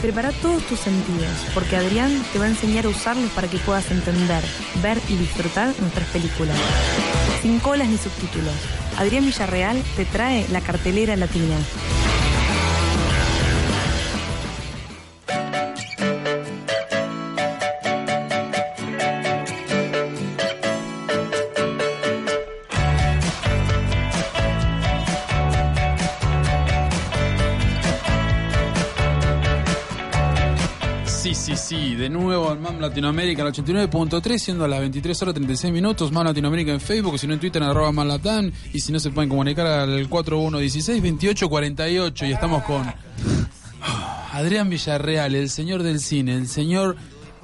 Prepara todos tus sentidos, porque Adrián te va a enseñar a usarlos para que puedas entender, ver y disfrutar nuestras películas. Sin colas ni subtítulos. Adrián Villarreal te trae la cartelera latina. Sí, sí, de nuevo en MAM Latinoamérica, el 89.3, siendo a las 23 horas 36 minutos. MAM Latinoamérica en Facebook, si no en Twitter, en arroba MAM Latam. Y si no, se pueden comunicar al 4116 2848. Y estamos con Adrián Villarreal, el señor del cine, el señor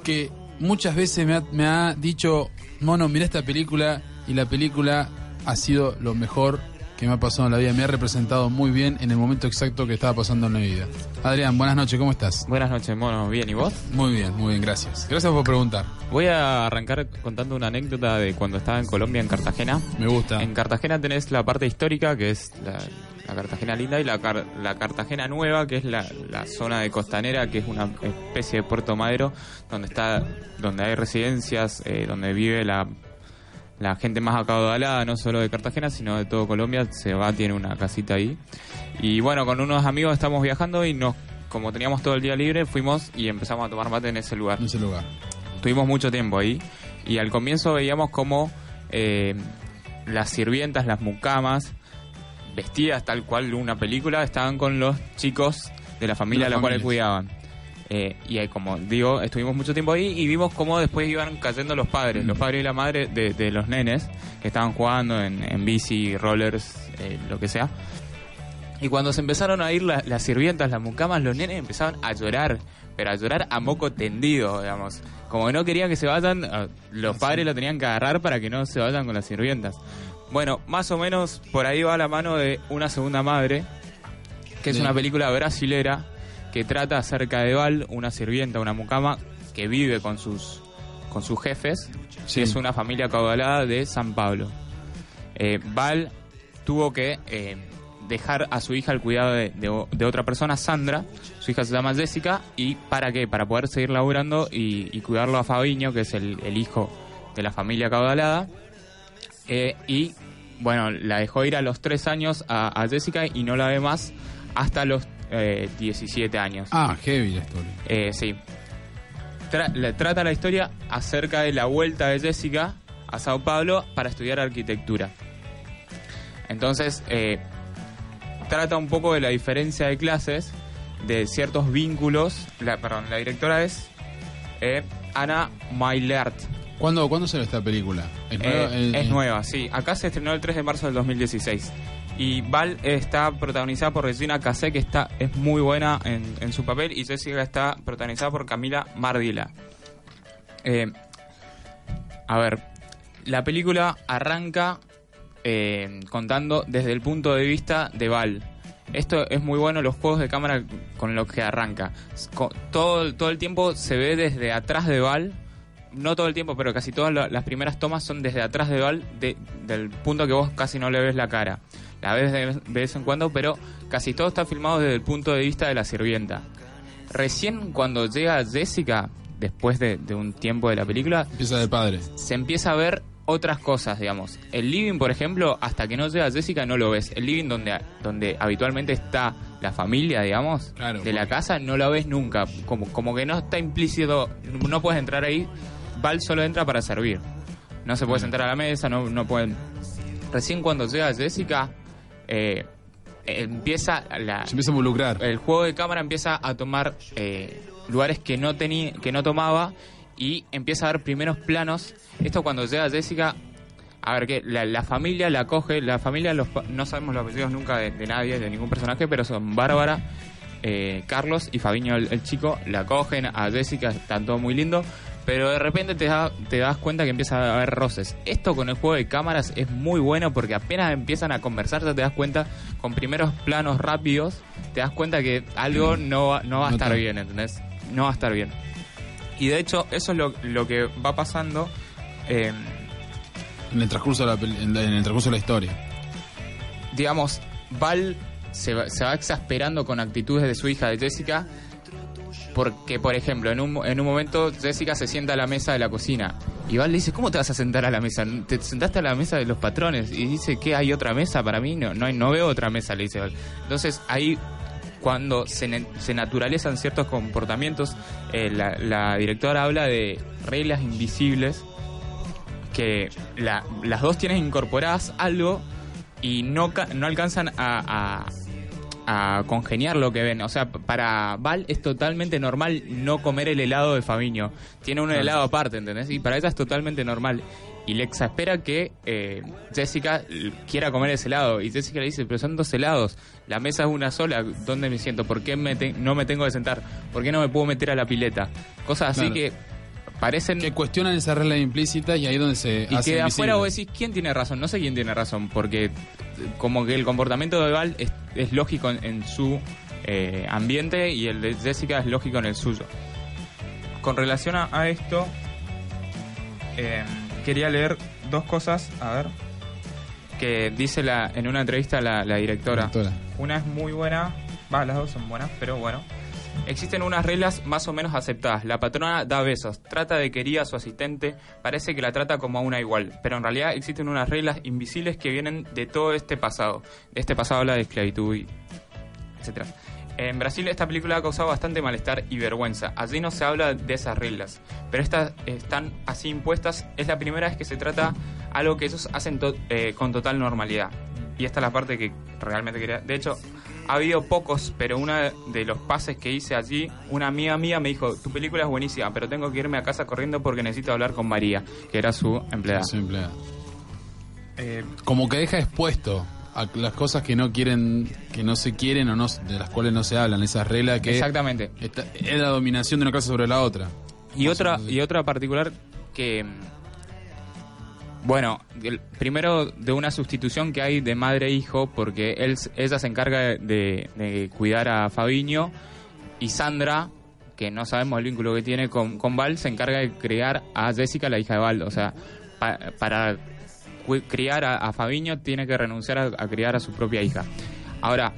que muchas veces me ha, me ha dicho, mono, mira esta película, y la película ha sido lo mejor que me ha pasado en la vida. Me ha representado muy bien en el momento exacto que estaba pasando en la vida. Adrián, buenas noches, ¿cómo estás? Buenas noches, mono. Bien, ¿y vos? Muy bien, muy bien, gracias. Gracias por preguntar. Voy a arrancar contando una anécdota de cuando estaba en Colombia, en Cartagena. Me gusta. En Cartagena tenés la parte histórica, que es la, la Cartagena linda, y la, Car- la Cartagena nueva, que es la, la zona de costanera, que es una especie de puerto madero, donde está, donde hay residencias, eh, donde vive la, la gente más acaudalada, no solo de Cartagena, sino de todo Colombia. Se va, tiene una casita ahí. Y bueno, con unos amigos estamos viajando y nos, como teníamos todo el día libre, fuimos y empezamos a tomar mate en ese lugar En ese lugar. estuvimos mucho tiempo ahí y al comienzo veíamos como eh, las sirvientas, las mucamas, vestidas tal cual una película, estaban con los chicos de la familia a la cual familias. cuidaban. Eh, y ahí, como digo, estuvimos mucho tiempo ahí y vimos cómo después iban cayendo los padres, Mm. los padres y la madre de, de los nenes que estaban jugando en, en bici, rollers, eh, lo que sea. Y cuando se empezaron a ir la- las sirvientas, las mucamas, los nenes empezaban a llorar, pero a llorar a moco tendido, digamos. Como que no querían que se vayan, eh, los padres lo tenían que agarrar para que no se vayan con las sirvientas. Bueno, más o menos por ahí va la mano de Una Segunda Madre, que es una película brasilera que trata acerca de Val, una sirvienta, una mucama, que vive con sus, con sus jefes, Sí. que es una familia caudalada de San Pablo. Eh, Val tuvo que eh, dejar a su hija al cuidado de, de- de otra persona, Sandra. Su hija se llama Jessica. ¿Y para qué? Para poder seguir laburando y, y cuidarlo a Fabiño, que es el, el hijo de la familia caudalada. Eh, y bueno, la dejó ir a los tres años a, a Jessica y no la ve más hasta los eh, 17 años. Ah, heavy la historia. Eh, sí. Tra- trata la historia acerca de la vuelta de Jessica a Sao Paulo para estudiar arquitectura. Entonces, eh, trata un poco de la diferencia de clases, de ciertos vínculos. La, perdón, la directora es eh, Ana Maillart. ¿Cuándo, ¿Cuándo salió esta película? ¿Es Eh, nueva? Es nueva, sí. Acá se estrenó el 3 de marzo del 2016. Y Val está protagonizada por Regina Casé, que está, es muy buena en, su papel, y Jessica está protagonizada por Camila Mardila. Eh, a ver, la película arranca eh, contando desde el punto de vista de Val. Esto es muy bueno, los juegos de cámara con los que arranca. Todo, todo el tiempo se ve desde atrás de Val, no todo el tiempo, pero casi todas la- las primeras tomas son desde atrás de Val, de- del punto que vos casi no le ves la cara. La ves de, vez en cuando, pero casi todo está filmado desde el punto de vista de la sirvienta. Recién cuando llega Jessica, después de, de un tiempo de la película, Empieza de padre. se empieza a ver otras cosas, digamos. El living, por ejemplo, hasta que no llega Jessica no lo ves. El living donde, donde habitualmente está la familia, digamos, Claro, de la casa, no lo ves nunca. Como, como que no está implícito, no puedes entrar ahí. Val solo entra para servir. No se puede sentar a la mesa, no, no pueden... Recién cuando llega Jessica, eh, empieza la, Se empieza a involucrar. el juego de cámara empieza a tomar eh, lugares que no tenía que no tomaba y empieza a dar primeros planos esto cuando llega Jessica a ver que la, la familia la coge la familia los no sabemos los apellidos nunca de, de nadie de ningún personaje pero son Bárbara eh, Carlos y Fabiño, el, el chico, la cogen a Jessica, está todo muy lindo. Pero de repente te, da- te das cuenta que empieza a haber roces. Esto con el juego de cámaras es muy bueno porque apenas empiezan a conversar, ya te das cuenta, con primeros planos rápidos, te das cuenta que algo no, va- no va a No estar bien, ¿entendés? No va a estar bien. Y de hecho, eso es lo, lo que va pasando. eh, En el transcurso de la, en el transcurso de la historia. digamos, Val se va, se va exasperando con actitudes de su hija, de Jessica, porque, por ejemplo, en un, en un momento Jessica se sienta a la mesa de la cocina y Val le dice, ¿cómo te vas a sentar a la mesa? ¿Te sentaste a la mesa de los patrones? Y dice, ¿qué? ¿Hay otra mesa para mí? No, no, hay- no veo otra mesa, le dice Val. Entonces, ahí cuando se, se naturalizan ciertos comportamientos, eh, la, directora habla de reglas invisibles que la- las dos tienen incorporadas algo y no, no alcanzan a, a- a congeniar lo que ven. O sea, para Val es totalmente normal no comer el helado de Fabiño. Tiene un helado aparte, ¿entendés? Y para ella es totalmente normal. Y le exaspera que eh, Jessica quiera comer ese helado. Y Jessica le dice, pero son dos helados. La mesa es una sola. ¿Dónde me siento? ¿Por qué me te- no me tengo que sentar? ¿Por qué no me puedo meter a la pileta? Cosas así Claro. que parecen... Que cuestionan esa regla implícita y ahí es donde se Y hace que de afuera vos decís, ¿quién tiene razón? No sé quién tiene razón, porque eh, como que el comportamiento de Val es, es lógico en, en su eh, ambiente y el de Jessica es lógico en el suyo. Con relación a, a esto, eh, quería leer dos cosas, a ver, que dice la, en una entrevista la, la directora. Directora. Una es muy buena, va, las dos son buenas, pero bueno. Existen unas reglas más o menos aceptadas. La patrona da besos, trata de querer a su asistente, parece que la trata como a una igual, pero en realidad existen unas reglas invisibles que vienen de todo este pasado. De este pasado habla de esclavitud y etcétera. En Brasil esta película ha causado bastante malestar y vergüenza. Allí no se habla de esas reglas, pero estas están así impuestas. Es la primera vez que se trata algo que ellos hacen eh, con total normalidad. Y esta es la parte que realmente quería. De hecho, ha habido pocos, pero uno de los pases que hice allí, una amiga mía me dijo, tu película es buenísima, pero tengo que irme a casa corriendo porque necesito hablar con María, que era su empleada. Su empleada. Eh, Como que deja expuesto a las cosas que no quieren, que no se quieren o no, de las cuales no se hablan, esas reglas que exactamente. está- es la dominación de una clase sobre la otra. Y otra, y otra particular que. Bueno, primero de una sustitución que hay de madre e hijo, porque él, ella se encarga de, cuidar a Fabiño y Sandra, que no sabemos el vínculo que tiene con, con Val, se encarga de criar a Jessica, la hija de Val. O sea, pa- para criar a, Fabiño tiene que renunciar a, a criar a su propia hija. Ahora,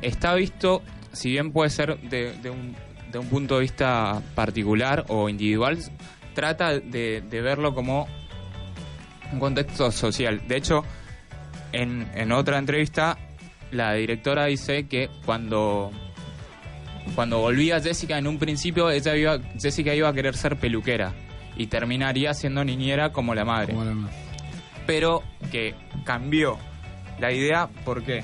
está visto, si bien puede ser de, de un, de un punto de vista particular o individual, trata de, de verlo como un contexto social. De hecho, en, en otra entrevista, la directora dice que cuando, cuando volvía Jessica en un principio, ella iba, Jessica iba a querer ser peluquera y terminaría siendo niñera como la madre. Como la- pero que cambió la idea porque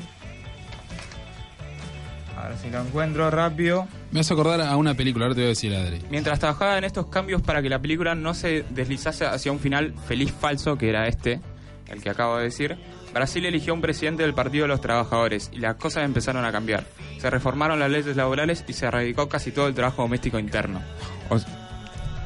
a ver si lo encuentro rápido Me hace acordar a una película, ahora te voy a decir, Adri. mientras trabajaba en estos cambios para que la película no se deslizase hacia un final feliz falso que era este el que acabo de decir Brasil eligió un presidente del Partido de los Trabajadores y las cosas empezaron a cambiar. Se reformaron las leyes laborales y se erradicó casi todo el trabajo doméstico interno. O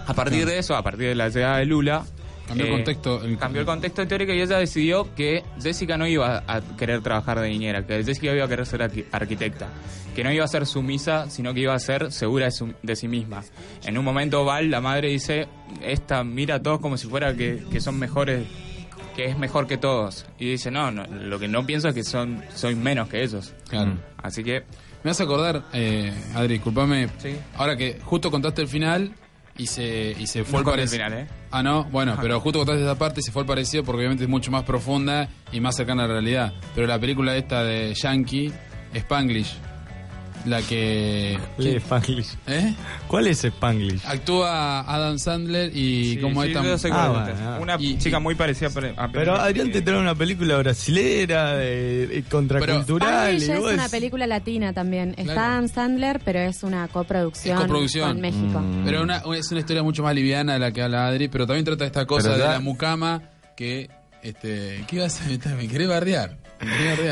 a partir de eso, a partir de la llegada de Lula, Cambió el eh, contexto. el- cambió el contexto teórico y ella decidió que Jessica no iba a querer trabajar de niñera, que Jessica iba a querer ser arqui- arquitecta, que no iba a ser sumisa, sino que iba a ser segura de, su- de sí misma. En un momento Val, la madre, dice, esta mira a todos como si fuera que, que son mejores, que es mejor que todos. Y dice, no, no, lo que no pienso es que son soy menos que ellos. Claro. Así que, Me hace acordar, eh, Adri, disculpame. Sí. Ahora que justo contaste el final y se, y se fue no el parecido. final, ¿eh? Ah, no, bueno, pero justo contaste esa parte y se fue el parecido porque obviamente es mucho más profunda y más cercana a la realidad. Pero la película esta de Yankee, Spanglish, la que. ¿Cuál es Spanglish? ¿Eh? ¿Cuál es Spanglish? Actúa Adam Sandler y Sí, como sí, esta. sé Ah, bueno, ah. Una Y- chica y- muy parecida a Pero Adrián te trae una película brasilera, de, de contracultural. Spanglish y es una película latina también. Está Claro. Adam Sandler, pero es una coproducción, Es coproducción. con México. Mm. Pero una, es una historia mucho más liviana de la que habla Adri, pero también trata esta cosa Pero de la mucama que. Este, ¿Qué ibas a meter? ¿Me querés bardear?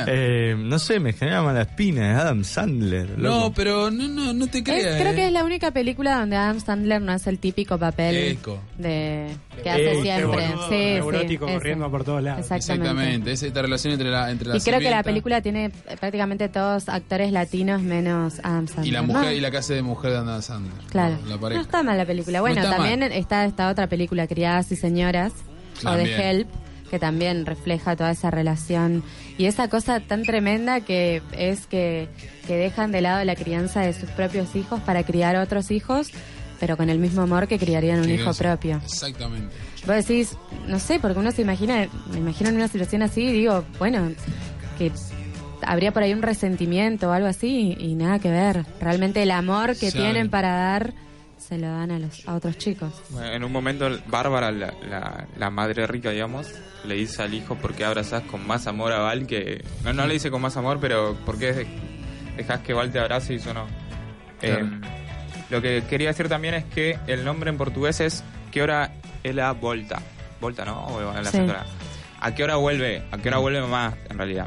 Eh, no sé, me genera mala espina, es Adam Sandler. no, pero no, no, no te Es- creas. creo eh. que es la única película donde Adam Sandler no hace el típico papel Eco. de que hace siempre. boludo, sí, neurótico sí, corriendo por todos lados. Exactamente. Exactamente, es esta relación entre la entre la Y creo que la película tiene prácticamente todos actores latinos menos Adam Sandler. y la ¿no? mujer y la casa de mujer de Adam Sandler. Claro. La no está mal la película. No Bueno, está también mal. está esta otra película, Criadas y Señoras, o de Help, que también refleja toda esa relación y esa cosa tan tremenda que es que, que dejan de lado la crianza de sus propios hijos para criar otros hijos, pero con el mismo amor que criarían un hijo propio. Exactamente. Vos decís, no sé, porque uno se imagina, me imagino en una situación así y digo, bueno, que habría por ahí un resentimiento o algo así y, nada que ver. Realmente el amor que tienen para dar se lo dan a los a otros chicos. En un momento, Bárbara, la, la, la madre rica, digamos, le dice al hijo, ¿por qué abrazás con más amor a Val que...? No, no le dice con más amor, pero ¿por qué de- dejás que Val te abrace y eso no? Claro. Eh, lo que quería decir también es que el nombre en portugués es ¿Qué hora es la volta? Volta, ¿no? O el Sí. ¿A qué hora vuelve? ¿A qué hora vuelve mamá, en realidad?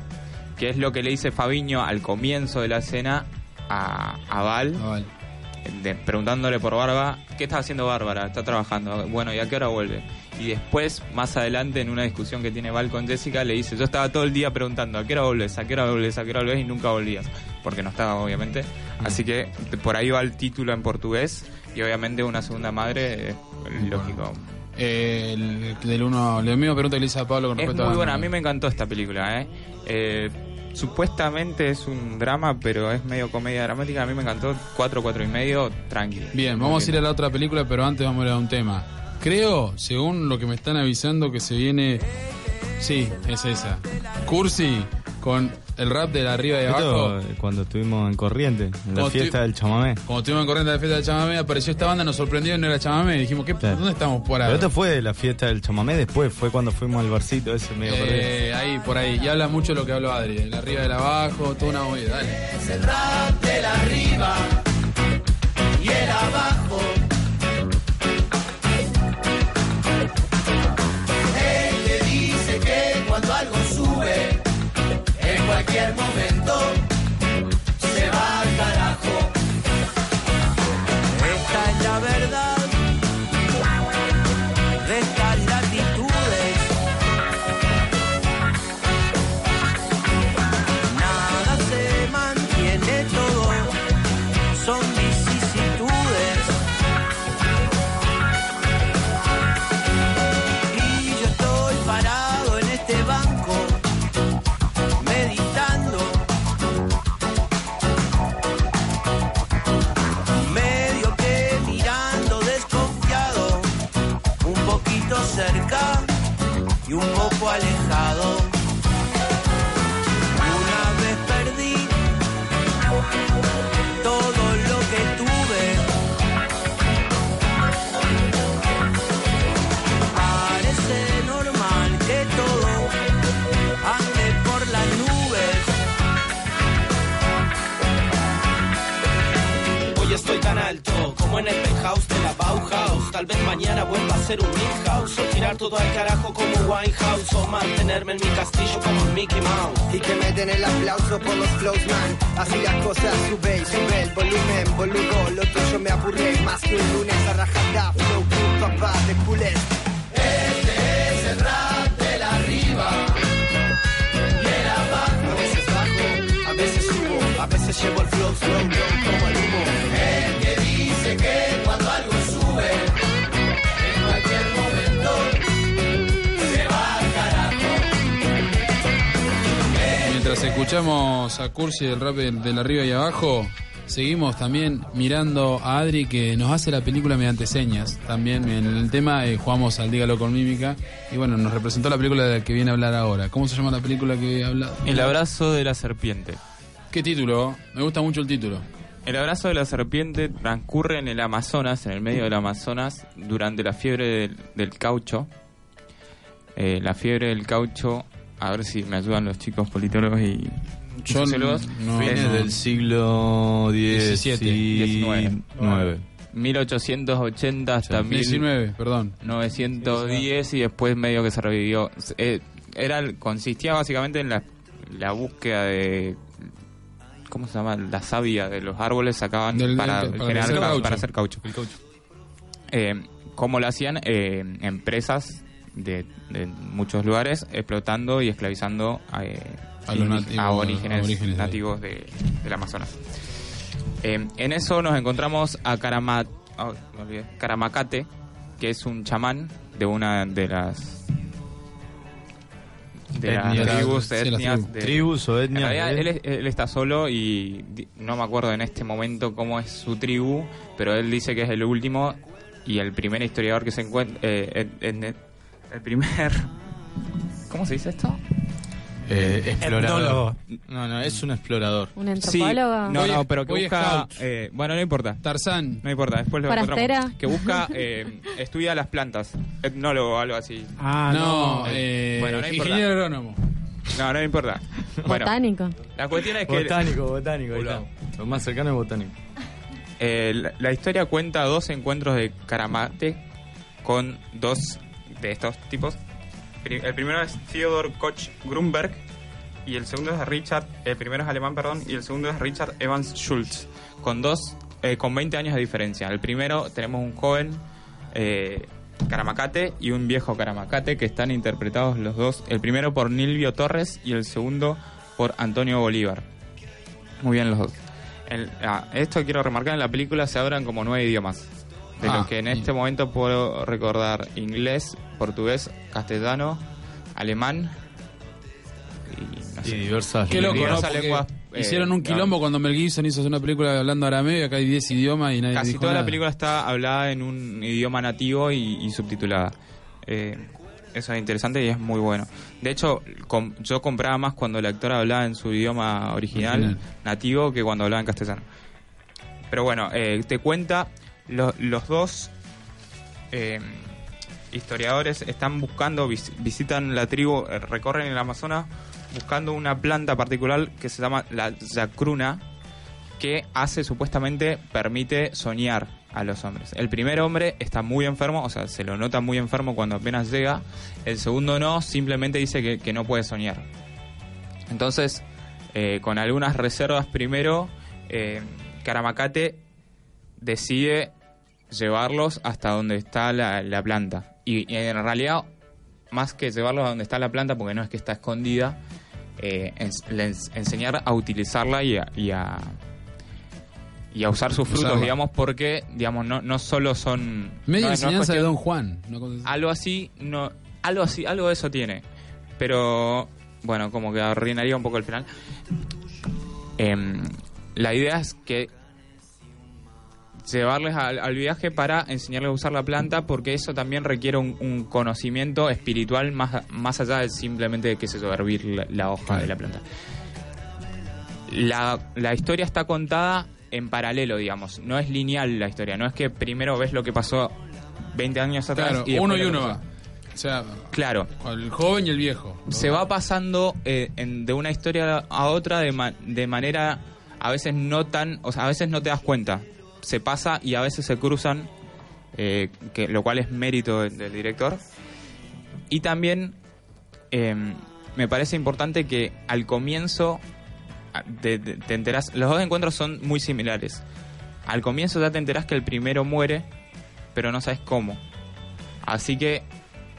Que es lo que le dice Fabiño al comienzo de la escena a, a Val Ah, vale. De- preguntándole por Barba, ¿qué está haciendo Bárbara? Está trabajando. Bueno, ¿y a qué hora vuelve? Y después, más adelante, en una discusión que tiene Val con Jessica, le dice, yo estaba todo el día preguntando, ¿a qué hora volvés? ¿A qué hora volvés? ¿A qué hora volvés? Y nunca volvías. Porque no estaba, obviamente. Así que por ahí va el título en portugués. Y obviamente una segunda madre, eh, lógico. Eh, el, del uno, la misma pregunta que le hice a Pablo con Es respecto muy a buena, a mí me encantó esta película, ¿eh? Eh, Supuestamente es un drama, pero es medio comedia dramática. A mí me encantó. Cuatro, cuatro y medio, tranqui. Bien, vamos a ir a la otra película, pero antes vamos a ir a un tema. Creo, según lo que me están avisando, que se viene. Sí, es esa. Cursi con el rap de la arriba y de abajo. Cuando estuvimos en Corriente, en la Cuando fiesta del chamamé. Como estuvimos en corriente de la fiesta de chamamé, apareció esta banda, nos sorprendió y no era chamamé. Dijimos, ¿qué. ¿dónde estamos por ahí? Pero esto fue la fiesta del chamamé, después fue cuando fuimos al barcito ese medio. Eh, ahí, por ahí. Y habla mucho lo que habló Adri. El arriba y el abajo, toda una movida. Dale. dice cualquier momento mañana vuelva a ser un Milhouse. O tirar todo al carajo como Winehouse. O mantenerme en mi castillo como Mickey Mouse. Y que me den el aplauso por los flows, man. Así las cosas sube y sube el volumen, boludo. Lo tuyo me aburre más que un lunes a rajada. Flow cool, papá de culés. Este es el rap de la arriba. A veces bajo, a veces subo. A veces llevo el flow slow, low como el humo. Escuchamos a Cursi del rap del, arriba y abajo, seguimos también mirando a Adri que nos hace la película mediante señas. También en el tema eh, jugamos al Dígalo con Mímica y bueno, nos representó la película de la que viene a hablar ahora. ¿Cómo se llama la película que habla? El abrazo de la serpiente. ¿Qué título? Me gusta mucho el título. El abrazo de la serpiente transcurre en el Amazonas, en el medio del Amazonas, durante la fiebre del, del caucho. Eh, la fiebre del caucho, a ver si me ayudan los chicos politólogos y Yo sociólogos. no- Viene Es del siglo 17, 19. 19. 1880 hasta 19, perdón. 1910 y después medio que se revivió. Eh, era consistía básicamente en la, la búsqueda de ¿cómo se llama? la savia de los árboles sacaban Del- para, generar hacer para hacer caucho. Eh, ¿Cómo lo hacían? Eh, empresas de, de muchos lugares explotando y esclavizando eh, A los a orígenes, nativos de, del Amazonas. Eh, en eso nos encontramos a Karama, me olvidé, Karamacate, que es un chamán de una de las de Etnias. las tribus, Sí, las etnias tribus. de- Tribus o en etnias. realidad, él, es- él está solo y no me acuerdo en este momento cómo es su tribu, pero él dice que es el último y el primer historiador que se encuentra. eh, el primer. ¿Cómo se dice esto? Eh, explorador. Etnólogo. No, no, es un explorador. ¿Un antropólogo? no, no, pero que Boy busca. Eh, bueno, no importa. Tarzán. No importa, después lo encontramos. Que busca, eh, estudia las plantas. Etnólogo o algo así. Ah, no, no. eh, Bueno, no importa. ingeniero agrónomo. No, no importa. Bueno, Botánico. la cuestión es que. Botánico, botánico. ahí está. Lo más cercano es botánico. Eh, la, la historia cuenta dos encuentros de Karamate con dos de estos tipos. El primero es Theodor Koch Grunberg y el segundo es Richard, el primero es alemán, perdón, y el segundo es Richard Evans Schultz, con dos, eh, con 20 años de diferencia. El primero tenemos un joven eh, Karamacate y un viejo Karamacate que están interpretados los dos, el primero por Nilvio Torres y el segundo por Antonio Bolívar. Muy bien los dos. El- ah, esto quiero remarcar, en la película se hablan como nueve idiomas. De Ah, los que en bien. este momento puedo recordar inglés, portugués, castellano, alemán y no Y sé. diversas. Qué loco, lenguas, eh, hicieron un no. quilombo cuando Mel Gibson hizo una película hablando arameo y acá hay 10 idiomas y nadie Casi dijo toda la película está hablada en un idioma nativo y, y subtitulada. Eh, eso es interesante y es muy bueno. De hecho, com- yo compraba más cuando el actor hablaba en su idioma original, Original. nativo, que cuando hablaba en castellano. Pero bueno, eh, te cuenta, lo- los dos eh, historiadores están buscando, vis- visitan la tribu, eh, recorren el Amazonas buscando una planta particular que se llama la zacruna, que hace supuestamente permite soñar a los hombres. El primer hombre está muy enfermo, o sea, se lo nota muy enfermo cuando apenas llega. El segundo no, simplemente dice que, que no puede soñar. Entonces, eh, con algunas reservas primero, eh, decide llevarlos hasta donde está la, la planta. Y, y en realidad, más que llevarlos a donde está la planta, porque no es que está escondida, eh, ens- le ens- enseñar a utilizarla y a, y a, y a usar sus frutos, Usarla. digamos, porque, digamos, no, no solo son... Media no- no es enseñanza de Don Juan. algo así, no, algo así, algo de eso tiene. Pero, bueno, como que arruinaría un poco el final. Em, la idea es que llevarles al, al viaje para enseñarles a usar la planta porque eso también requiere un, un conocimiento espiritual más, más allá de simplemente, qué sé yo, hervir la, la hoja de la planta. La, la historia está contada en paralelo, digamos. No es lineal la historia. No es que primero ves lo que pasó 20 años atrás Claro, y uno y que uno va. O sea, Claro. el joven y el viejo. Se va pasando eh, en- de una historia a otra de, ma- de manera a veces no tan, o sea, a veces no te das cuenta. Se pasa y a veces se cruzan, eh, que lo cual es mérito de- del director. Y también eh, me parece importante que al comienzo de- te enteras, los dos encuentros son muy similares. Al comienzo ya te enterás que el primero muere, pero no sabes cómo. Así que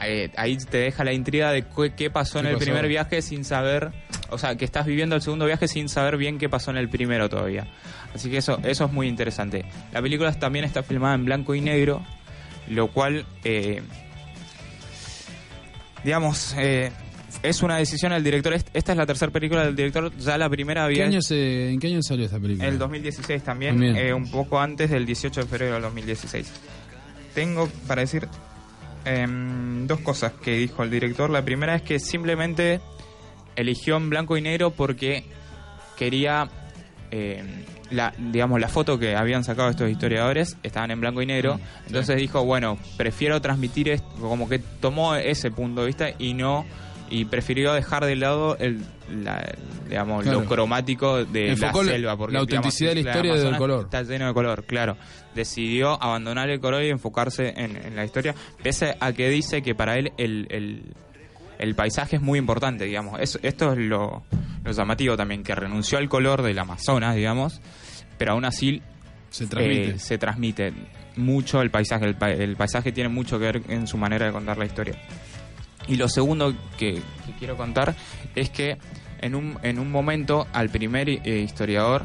eh, ahí te deja la intriga de qué, qué pasó en ¿Qué el pasó? primer viaje sin saber, o sea, que estás viviendo el segundo viaje sin saber bien qué pasó en el primero todavía. Así que eso, eso es muy interesante. La película también está filmada en blanco y negro, lo cual, eh, digamos, eh, es una decisión del director. Est- Esta es la tercera película del director, ya la primera ¿Qué había... año se- ¿En qué año salió esta película? El 2016 también, También. eh, un poco antes del 18 de febrero del 2016. Tengo para decir em, dos cosas que dijo el director. La primera es que simplemente eligió en blanco y negro porque quería, em, la, digamos, la foto que habían sacado estos historiadores estaban en blanco y negro. Entonces dijo, bueno, prefiero transmitir esto, como que tomó ese punto de vista y no y prefirió dejar de lado el, la- digamos, Claro. lo cromático de Enfocó la selva. Porque, la autenticidad digamos, de la historia del color. Está lleno de color, claro. Decidió abandonar el color y enfocarse en, en la historia, pese a que dice que para él el, el, el paisaje es muy importante, digamos. Es- esto es lo, lo llamativo también, que renunció al color del Amazonas, digamos, pero aún así Se transmite. eh, se transmite mucho el paisaje. El, pa- el paisaje tiene mucho que ver en su manera de contar la historia. Y lo segundo que, que quiero contar es que en un, en un momento al primer eh, historiador,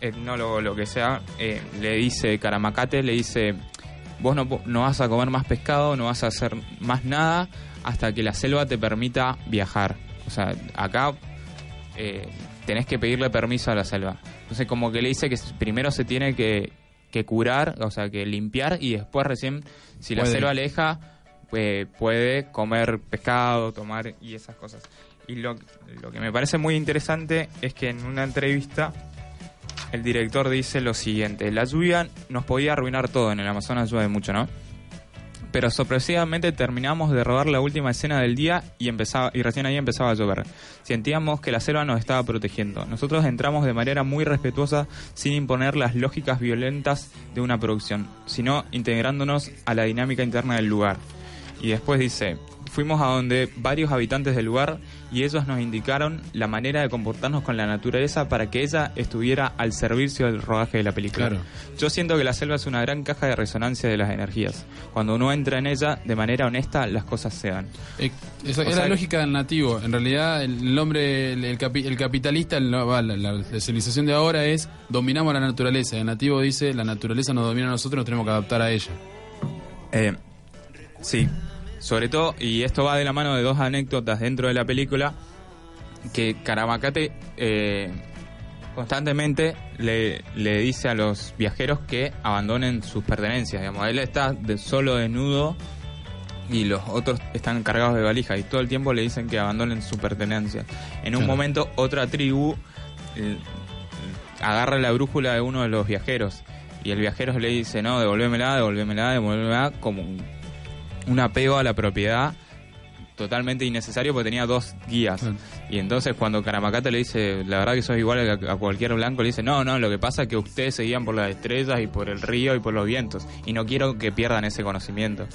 etnólogo, lo que sea, eh, le dice, Caramacate, le dice, vos no, no vas a comer más pescado, no vas a hacer más nada hasta que la selva te permita viajar. O sea, acá eh, tenés que pedirle permiso a la selva. Entonces como que le dice que primero se tiene que, que curar, o sea, que limpiar y después recién, si la selva le deja, pues, puede comer pescado, tomar y esas cosas. Y lo, lo que me parece muy interesante es que en una entrevista el director dice lo siguiente, la lluvia nos podía arruinar todo, en el Amazonas llueve mucho, ¿no? Pero sorpresivamente terminamos de rodar la última escena del día y empezaba y recién ahí empezaba a llover. Sentíamos que la selva nos estaba protegiendo. Nosotros entramos de manera muy respetuosa sin imponer las lógicas violentas de una producción, sino integrándonos a la dinámica interna del lugar. Y después dice, fuimos a donde varios habitantes del lugar y ellos nos indicaron la manera de comportarnos con la naturaleza para que ella estuviera al servicio del rodaje de la película. Claro. Yo siento que la selva es una gran caja de resonancia de las energías. Cuando uno entra en ella de manera honesta, las cosas se dan. Eh, esa- es sea- la lógica del nativo. En realidad, el, hombre, el, el capi- el capitalista, el- va, la, la- la civilización de ahora es dominamos la naturaleza. El nativo dice la naturaleza nos domina a nosotros, nos tenemos que adaptar a ella. Eh, sí, sobre todo, y esto va de la mano de dos anécdotas dentro de la película, que Caramacate eh, constantemente le, le dice a los viajeros que abandonen sus pertenencias. Digamos. Él está de solo desnudo y los otros están cargados de valijas y todo el tiempo le dicen que abandonen sus pertenencias. En un Claro. momento otra tribu eh, agarra la brújula de uno de los viajeros y el viajero le dice, no, devolvémela, devolvémela, devolvémela, como un, apego a la propiedad totalmente innecesario porque tenía dos guías. Claro. Y entonces cuando Caramacate le dice, la verdad que sos igual a, a cualquier blanco, le dice, no, no, lo que pasa es que ustedes se guían por las estrellas y por el río y por los vientos. Y no quiero que pierdan ese conocimiento.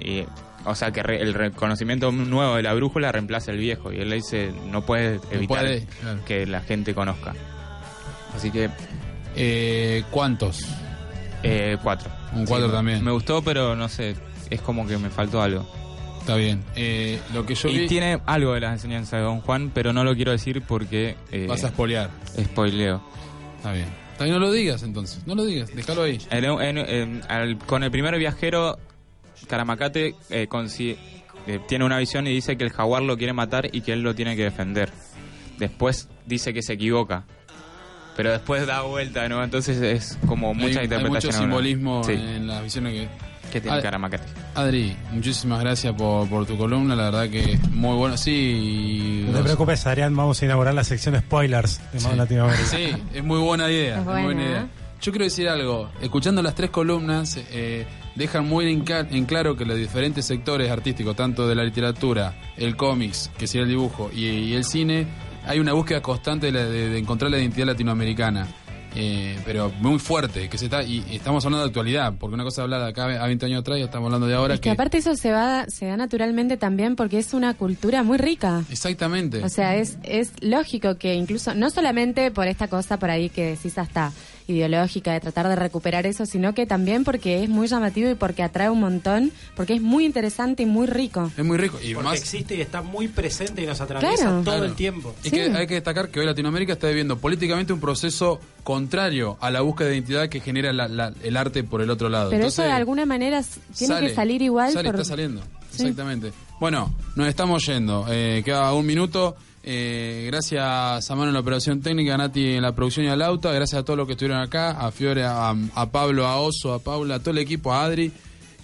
Y, o sea, que re- el reconocimiento nuevo de la brújula reemplaza el viejo. Y él le dice, no puedes evitar puede, claro. que la gente conozca. Así que, Eh, ¿Cuántos? eh, cuatro. Un cuatro también. Me gustó, pero no sé, es como que me faltó algo. Está bien. Eh, lo que yo y vi, tiene algo de las enseñanzas de Don Juan, pero no lo quiero decir porque eh, vas a spoilear. spoileo. Está bien. Está bien, no lo digas entonces. No lo digas, déjalo ahí. En- en- en- al- con el primer viajero, Caramacate eh, consi- tiene una visión y dice que el jaguar lo quiere matar y que él lo tiene que defender. Después dice que se equivoca. Pero después da vuelta, ¿no? Entonces es como mucha hay, hay interpretación. mucho simbolismo Sí, en las visiones que... que tiene Ah, Caramacate. Adri, muchísimas gracias por, por tu columna, la verdad que muy bueno. Sí, No te preocupes, Adrián, vamos a inaugurar la sección spoilers de Sí. Latinoamérica. Sí, es muy buena idea. Es buena, buena ¿eh? idea. Yo quiero decir algo. Escuchando las tres columnas, eh, dejan muy en, claro que los diferentes sectores artísticos, tanto de la literatura, el cómics, que sería el dibujo, y, y el cine, hay una búsqueda constante de, la- de- de encontrar la identidad latinoamericana. Eh, pero muy fuerte, que se está, y, estamos hablando de actualidad, porque una cosa hablada acá a 20 años atrás y estamos hablando de ahora. Es que aparte eso se va se da naturalmente también porque es una cultura muy rica. Exactamente. O sea, es, es lógico que incluso, no solamente por esta cosa por ahí que decís hasta ideológica de tratar de recuperar eso, sino que también porque es muy llamativo y porque atrae un montón, porque es muy interesante y muy rico. es muy rico. Y Porque más, existe y está muy presente y nos atraviesa Claro. todo Claro. el tiempo. Y Sí. que hay que destacar que hoy Latinoamérica está viviendo políticamente un proceso contrario a la búsqueda de identidad que genera la- la- el arte por el otro lado. Pero Entonces, eso de alguna manera tiene sale, que salir igual. sale, por- está saliendo. Sí. Exactamente. Bueno, nos estamos yendo. Eh, queda un minuto. Eh, gracias a Mano en la operación técnica, a Nati en la producción y a Lauta. Gracias a todos los que estuvieron acá, a Fiore, a, Pablo, a Oso, a Paula, a todo el equipo, a Adri.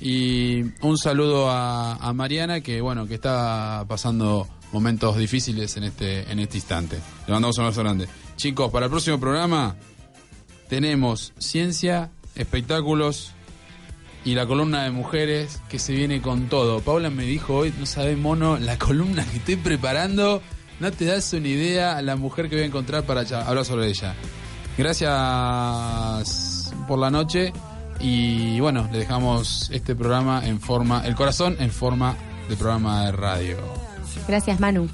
Y un saludo a, Mariana, que bueno, que está pasando momentos difíciles en este, en este instante. Le mandamos un abrazo grande. Chicos, para el próximo programa tenemos ciencia, espectáculos y la columna de mujeres que se viene con todo. Paula me dijo hoy, no sabes, mono, la columna que estoy preparando, no te das una idea la mujer que voy a encontrar para hablar sobre ella. Gracias por la noche y bueno, le dejamos este programa en forma, el corazón en forma de programa de radio. Gracias, Manu.